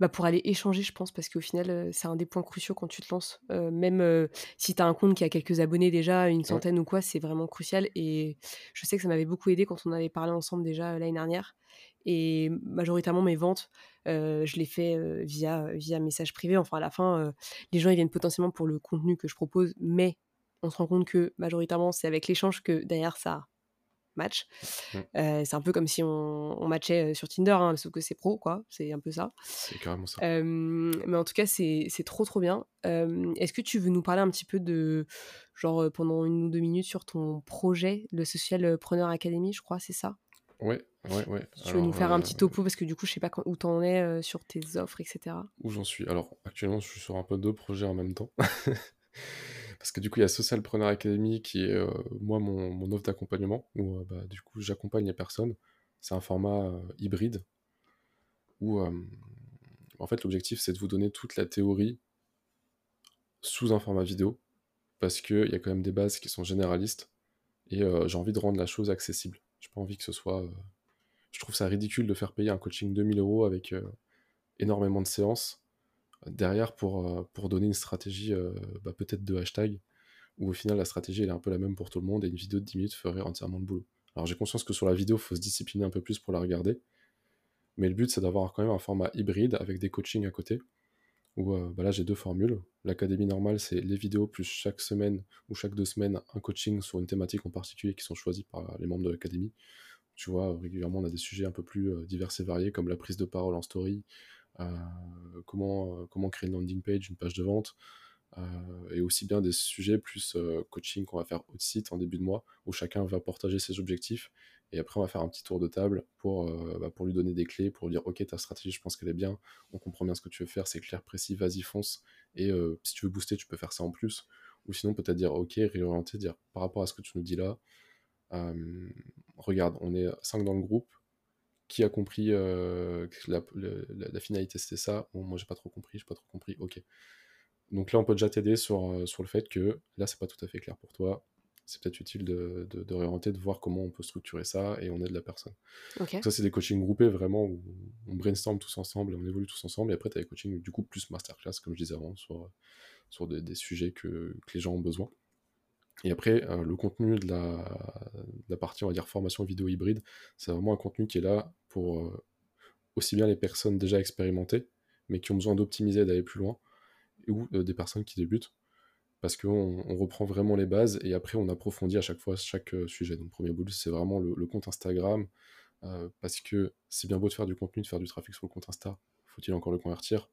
bah, pour aller échanger, je pense, parce qu'au final, euh, c'est un des points cruciaux quand tu te lances. Même si tu as un compte qui a quelques abonnés déjà, une centaine ou quoi, c'est vraiment crucial. Et je sais que ça m'avait beaucoup aidé quand on avait parlé ensemble déjà l'année dernière. Et majoritairement, mes ventes, je les fais via, via message privé. Enfin, à la fin, les gens ils viennent potentiellement pour le contenu que je propose, mais on se rend compte que majoritairement, c'est avec l'échange que derrière ça match. Mm. Euh, c'est un peu comme si on, on matchait euh, sur Tinder, hein, sauf que c'est pro, quoi. C'est un peu ça. C'est carrément ça. Euh, mais en tout cas, c'est trop, trop bien. Euh, Est-ce que tu veux nous parler un petit peu de, genre, euh, pendant une ou deux minutes sur ton projet, le Social Preneur Academy, je crois, c'est ça? Ouais, ouais, ouais. Tu veux nous faire un petit topo, parce que du coup, je sais pas quand- où t'en es sur tes offres, etc. Où j'en suis? Alors, actuellement, je suis sur un peu deux projets en même temps. (laughs) Parce que du coup, il y a Socialpreneur Academy qui est, euh, moi, mon, offre d'accompagnement, où euh, bah, du coup, j'accompagne les personnes. C'est un format euh, hybride, où, en fait, l'objectif, c'est de vous donner toute la théorie sous un format vidéo, parce qu'il y a quand même des bases qui sont généralistes, et j'ai envie de rendre la chose accessible. J'ai pas envie que ce soit... Je trouve ça ridicule de faire payer un coaching 2000 euros avec énormément de séances, derrière pour, euh, pour donner une stratégie euh, bah, peut-être de hashtag, où au final la stratégie elle est un peu la même pour tout le monde et une vidéo de 10 minutes ferait entièrement le boulot. Alors j'ai conscience que sur la vidéo, il faut se discipliner un peu plus pour la regarder, mais le but c'est d'avoir quand même un format hybride avec des coachings à côté, où euh, bah là j'ai deux formules. L'académie normale c'est les vidéos plus chaque semaine ou chaque deux semaines un coaching sur une thématique en particulier qui sont choisis par les membres de l'académie. Tu vois, régulièrement on a des sujets un peu plus divers et variés comme la prise de parole en story, comment, euh, comment créer une landing page, une page de vente, euh, et aussi bien des sujets plus euh, coaching qu'on va faire au site en début de mois, où chacun va partager ses objectifs, et après on va faire un petit tour de table pour, euh, bah, pour lui donner des clés, pour lui dire ok ta stratégie je pense qu'elle est bien, on comprend bien ce que tu veux faire, c'est clair, précis, vas-y fonce, et euh, si tu veux booster tu peux faire ça en plus, ou sinon peut-être dire ok, réorienter, dire par rapport à ce que tu nous dis là, euh, regarde, on est 5 dans le groupe, qui a compris euh, que la, la, finalité c'était ça bon, Moi j'ai pas trop compris, j'ai pas trop compris, ok. Donc là on peut déjà t'aider sur, euh, sur le fait que là c'est pas tout à fait clair pour toi, c'est peut-être utile de, de, de, réorienter, de voir comment on peut structurer ça et on aide la personne. ça c'est des coachings groupés vraiment où on brainstorm tous ensemble et on évolue tous ensemble et après tu as des coachings du coup plus masterclass comme je disais avant sur, sur des, des sujets que, que les gens ont besoin. Et après, euh, le contenu de la, partie, on va dire, formation vidéo hybride, c'est vraiment un contenu qui est là pour euh, aussi bien les personnes déjà expérimentées, mais qui ont besoin d'optimiser, d'aller plus loin, ou euh, des personnes qui débutent, parce qu'on on reprend vraiment les bases et après on approfondit à chaque fois chaque sujet. Donc, premier bout, c'est vraiment le, le, compte Instagram, parce que c'est bien beau de faire du contenu, de faire du trafic sur le compte Insta, faut-il encore le convertir?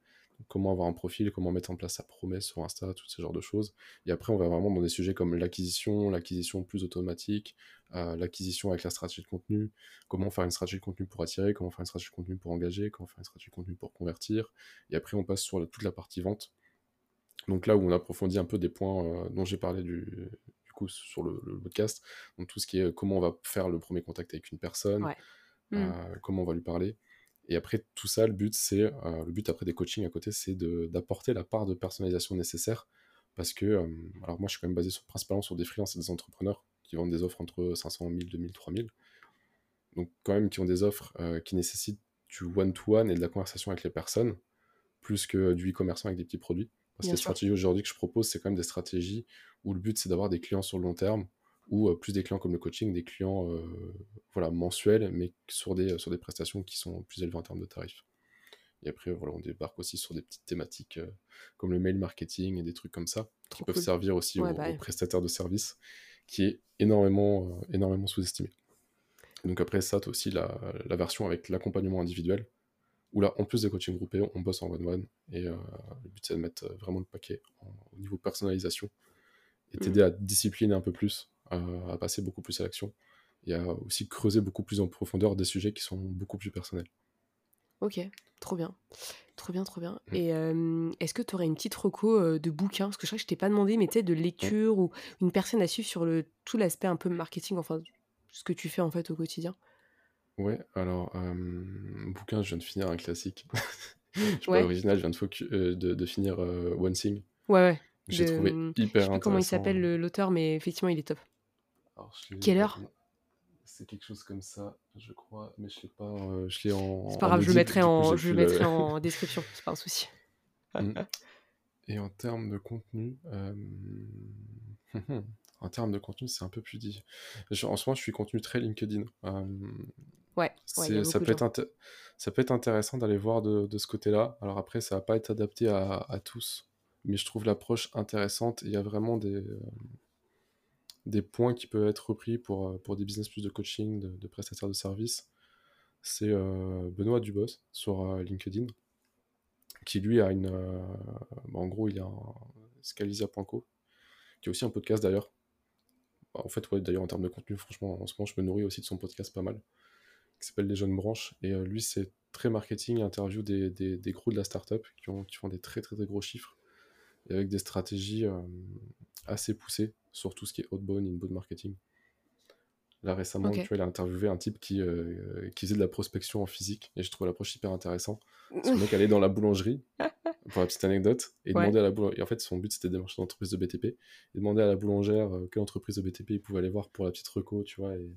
Comment avoir un profil, comment mettre en place sa promesse sur Insta, tout ce genre de choses. Et après, on va vraiment dans des sujets comme l'acquisition, l'acquisition plus automatique, euh, l'acquisition avec la stratégie de contenu, comment faire une stratégie de contenu pour attirer, comment faire une stratégie de contenu pour engager, comment faire une stratégie de contenu pour convertir. Et après, on passe sur toute la partie vente. Donc là où on approfondit un peu des points euh, dont j'ai parlé du, coup sur le, podcast, donc tout ce qui est comment on va faire le premier contact avec une personne, euh, mmh. comment on va lui parler, et après, tout ça, le but, c'est, euh, le but après des coachings à côté, c'est d'apporter la part de personnalisation nécessaire. Parce que, euh, alors moi, je suis quand même basé sur, principalement sur des freelances et des entrepreneurs qui vendent des offres entre 500 000, 2000, 3000. Donc, quand même, qui ont des offres euh, qui nécessitent du one-to-one et de la conversation avec les personnes, plus que du e-commerce avec des petits produits. Parce que les stratégies aujourd'hui que je propose, c'est quand même des stratégies où le but, c'est d'avoir des clients sur le long terme, ou plus des clients comme le coaching, des clients voilà, mensuels, mais sur des, sur des prestations qui sont plus élevées en termes de tarifs. Et après, voilà, on débarque aussi sur des petites thématiques euh, comme le mail marketing et des trucs comme ça, qui peuvent servir aussi aux, bah prestataires de services, qui est énormément, énormément sous-estimé. Donc après ça, tu as aussi la, la version avec l'accompagnement individuel, où là, en plus des coachings groupés, on bosse en one-one, et le but c'est de mettre vraiment le paquet au niveau personnalisation, et mmh. t'aider à discipliner un peu plus à, passer beaucoup plus à l'action et à aussi creuser beaucoup plus en profondeur des sujets qui sont beaucoup plus personnels. Ok, trop bien. Trop bien, trop bien. Mm. Et est-ce que tu aurais une petite reco de bouquin? Parce que je crois que je t'ai pas demandé, mais tu sais, de lecture ou une personne à suivre sur le, tout l'aspect un peu marketing, enfin, ce que tu fais en fait au quotidien? Ouais, alors, bouquin, je viens de finir un classique. (laughs) je suis pas original, je viens de, de, de finir One Thing. Ouais, ouais. J'ai trouvé hyper intéressant. Je sais pas comment il s'appelle l'auteur, mais effectivement, il est top. Quelle heure C'est quelque chose comme ça, je crois, mais je sais pas. Euh, je l'ai en. C'est pas grave, je le mettrai en, je le mettrai en description, c'est pas un souci. Mm. Et en termes de contenu, euh... (laughs) en termes de contenu, c'est un peu plus dit. En ce moment, je suis contenu très LinkedIn. Euh... Ouais, ouais ça, peut être ça peut être intéressant d'aller voir de, de ce côté-là. Alors après, ça va pas être adapté à, à tous, mais je trouve l'approche intéressante. Il y a vraiment des, des points qui peuvent être repris pour, euh, des business plus de coaching, de, prestataires de services. C'est euh, Benoît Dubos sur euh, LinkedIn, qui lui a une. Bah, en gros, il a un Scalisia.co, qui est aussi un podcast d'ailleurs. Bah, en fait, d'ailleurs, en termes de contenu, franchement, en ce moment, je me nourris aussi de son podcast pas mal, qui s'appelle Les Jeunes Branches. Et lui, c'est très marketing, interview des, des, des gros de la startup qui, ont, qui font des très, très, très gros chiffres, et avec des stratégies assez poussées sur tout ce qui est outbound, inbound marketing. Là récemment, tu vois, il a interviewé un type qui, euh, qui faisait de la prospection en physique et je trouve l'approche hyper intéressante. Ce mec allait dans la boulangerie, (laughs) pour la petite anecdote, et demandait à la boulangère. Et en fait, son but c'était de démarcher une entreprise de BTP. Il demandait à la boulangère euh, quelle entreprise de BTP il pouvait aller voir pour la petite reco, tu vois, et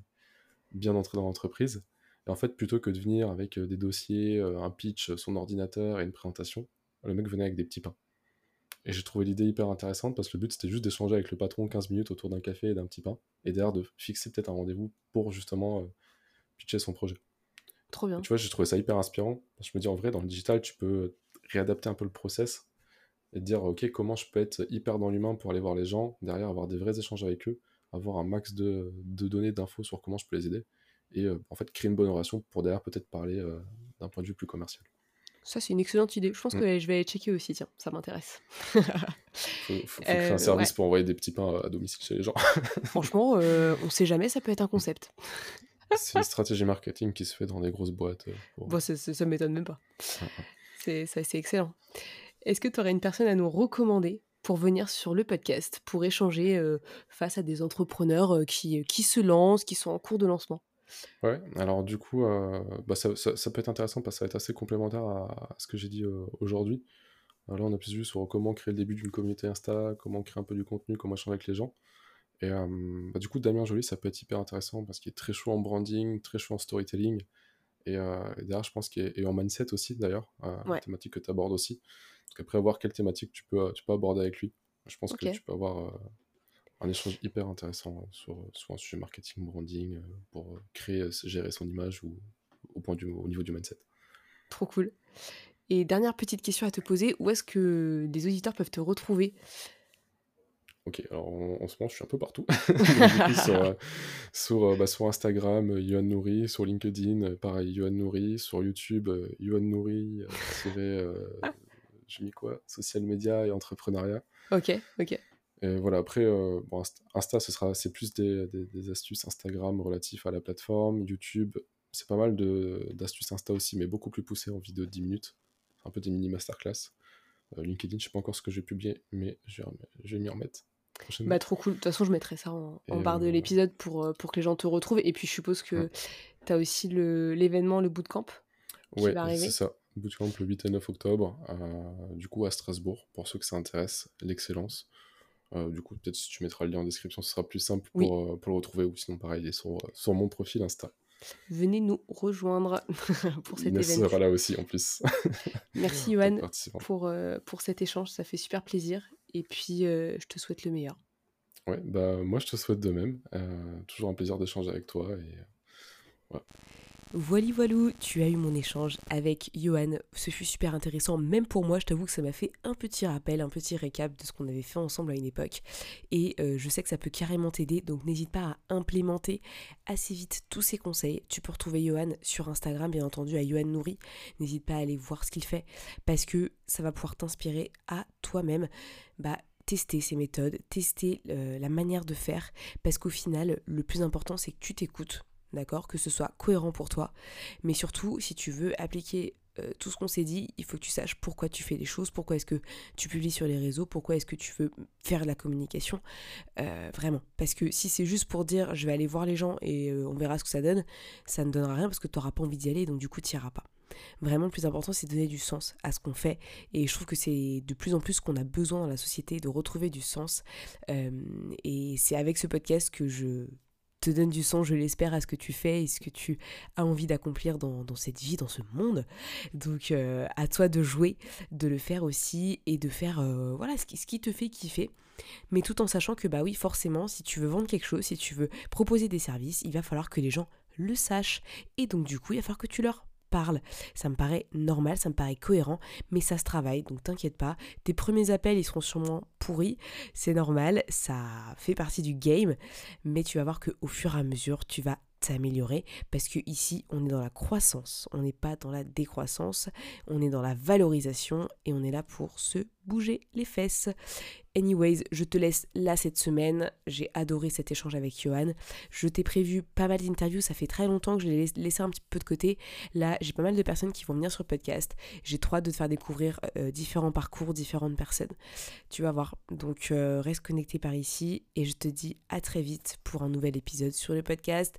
bien entrer dans l'entreprise. Et en fait, plutôt que de venir avec euh, des dossiers, un pitch, son ordinateur et une présentation, le mec venait avec des petits pains. Et j'ai trouvé l'idée hyper intéressante parce que le but c'était juste d'échanger avec le patron 15 minutes autour d'un café et d'un petit pain et derrière de fixer peut-être un rendez-vous pour justement euh, pitcher son projet. Trop bien. tu vois, j'ai trouvé ça hyper inspirant. Je me dis en vrai, dans le digital, tu peux réadapter un peu le process et te dire ok, comment je peux être hyper dans l'humain pour aller voir les gens, derrière avoir des vrais échanges avec eux, avoir un max de, données, d'infos sur comment je peux les aider et euh, en fait créer une bonne relation pour derrière peut-être parler euh, d'un point de vue plus commercial. Ça, c'est une excellente idée. Je pense mm. que je vais checker aussi, tiens, ça m'intéresse. (laughs) faut, faut, un euh, service pour envoyer des petits pains à domicile chez les gens. (laughs) Franchement, euh, on sait jamais, ça peut être un concept. (laughs) c'est une stratégie marketing qui se fait dans des grosses boîtes. Euh, bon, ça, ça, m'étonne même pas. C'est excellent. Est-ce que tu aurais une personne à nous recommander pour venir sur le podcast, pour échanger face à des entrepreneurs qui, qui se lancent, qui sont en cours de lancement? Ouais, alors du coup, bah, ça, ça, peut être intéressant parce que ça va être assez complémentaire à, ce que j'ai dit aujourd'hui. Là, on a plus vu sur comment créer le début d'une communauté Insta, comment créer un peu du contenu, comment échanger avec les gens. Et bah, du coup, Damien Joly, ça peut être hyper intéressant parce qu'il est très chaud en branding, très chaud en storytelling. Et, derrière, je pense qu'il est et en mindset aussi, d'ailleurs, euh, thématique que tu abordes aussi. Donc après, voir quelle thématique tu peux, tu peux aborder avec lui. Je pense que tu peux avoir un échange hyper intéressant sur, sur un sujet marketing, branding, pour créer, gérer son image ou au, point du, au niveau du mindset. Trop cool. Et dernière petite question à te poser, où est-ce que les auditeurs peuvent te retrouver? Ok, alors en, ce moment, je suis un peu partout. (laughs) sur, euh, (laughs) sur, euh, bah, sur, Instagram, euh, Yohan Nouri, sur LinkedIn, pareil, Yohan Nouri, sur YouTube, Yohan Nouri, ah. j'ai mis quoi? Social media et entrepreneuriat. Ok, ok. Et voilà, après, bon, Insta, ce sera, c'est plus des, des, astuces Instagram relatifs à la plateforme. YouTube, c'est pas mal d'astuces Insta aussi, mais beaucoup plus poussées en vidéo de 10 minutes. Un peu des mini masterclass. LinkedIn, je sais pas encore ce que j'ai publié, mais je vais, je vais m'y remettre. Bah trop cool. De toute façon, je mettrai ça en, barre de l'épisode pour, euh, pour que les gens te retrouvent. Et puis je suppose que tu as aussi l'événement, le, bootcamp qui ouais, va arriver. c'est ça. Bootcamp le 8 et 9 octobre, euh, du coup à Strasbourg, pour ceux que ça intéresse, l'excellence. Euh, du coup, peut-être si tu mettras le lien en description, ce sera plus simple pour, pour le retrouver. Ou sinon, pareil, il est sur, sur mon profil Insta. Venez nous rejoindre (laughs) pour cet Inès événement. sera là aussi en plus. (laughs) Merci (laughs) Johan pour, pour cet échange, ça fait super plaisir. Et puis, euh, je te souhaite le meilleur. Ouais, bah moi je te souhaite de même. Euh, toujours un plaisir d'échanger avec toi. Et. Voilà, voilou, tu as eu mon échange avec Johan. Ce fut super intéressant, même pour moi. Je t'avoue que ça m'a fait un petit rappel, un petit récap de ce qu'on avait fait ensemble à une époque. Et euh, je sais que ça peut carrément t'aider, donc n'hésite pas à implémenter assez vite tous ces conseils. Tu peux retrouver Johan sur Instagram, bien entendu, à Johan Nouri. N'hésite pas à aller voir ce qu'il fait, parce que ça va pouvoir t'inspirer à toi-même. Bah, tester ces méthodes, tester euh, la manière de faire, parce qu'au final, le plus important, c'est que tu t'écoutes d'accord Que ce soit cohérent pour toi. Mais surtout, si tu veux appliquer euh, tout ce qu'on s'est dit, il faut que tu saches pourquoi tu fais les choses, pourquoi est-ce que tu publies sur les réseaux, pourquoi est-ce que tu veux faire de la communication. Euh, vraiment. Parce que si c'est juste pour dire je vais aller voir les gens et euh, on verra ce que ça donne, ça ne donnera rien parce que tu n'auras pas envie d'y aller, donc du coup tu n'y iras pas. Vraiment, le plus important, c'est de donner du sens à ce qu'on fait. Et je trouve que c'est de plus en plus qu'on a besoin dans la société de retrouver du sens. et c'est avec ce podcast que je donne du sens, je l'espère, à ce que tu fais et ce que tu as envie d'accomplir dans, cette vie, dans ce monde. Donc euh, à toi de jouer, de le faire aussi et de faire euh, voilà ce qui, ce qui te fait kiffer. Mais tout en sachant que bah oui, forcément, si tu veux vendre quelque chose, si tu veux proposer des services, il va falloir que les gens le sachent. Et donc du coup, il va falloir que tu leur parle. Ça me paraît normal, ça me paraît cohérent, mais ça se travaille, donc t'inquiète pas. Tes premiers appels, ils seront sûrement pourris, c'est normal, ça fait partie du game, mais tu vas voir qu'au fur et à mesure, tu vas t'améliorer parce que ici on est dans la croissance, on n'est pas dans la décroissance, on est dans la valorisation et on est là pour se bouger les fesses. Anyways, je te laisse là cette semaine. J'ai adoré cet échange avec Johan. Je t'ai prévu pas mal d'interviews. Ça fait très longtemps que je l'ai laissé un petit peu de côté. Là, j'ai pas mal de personnes qui vont venir sur le podcast. J'ai trop hâte de te faire découvrir euh, différents parcours, différentes personnes. Tu vas voir. Donc, euh, reste connecté par ici. Et je te dis à très vite pour un nouvel épisode sur le podcast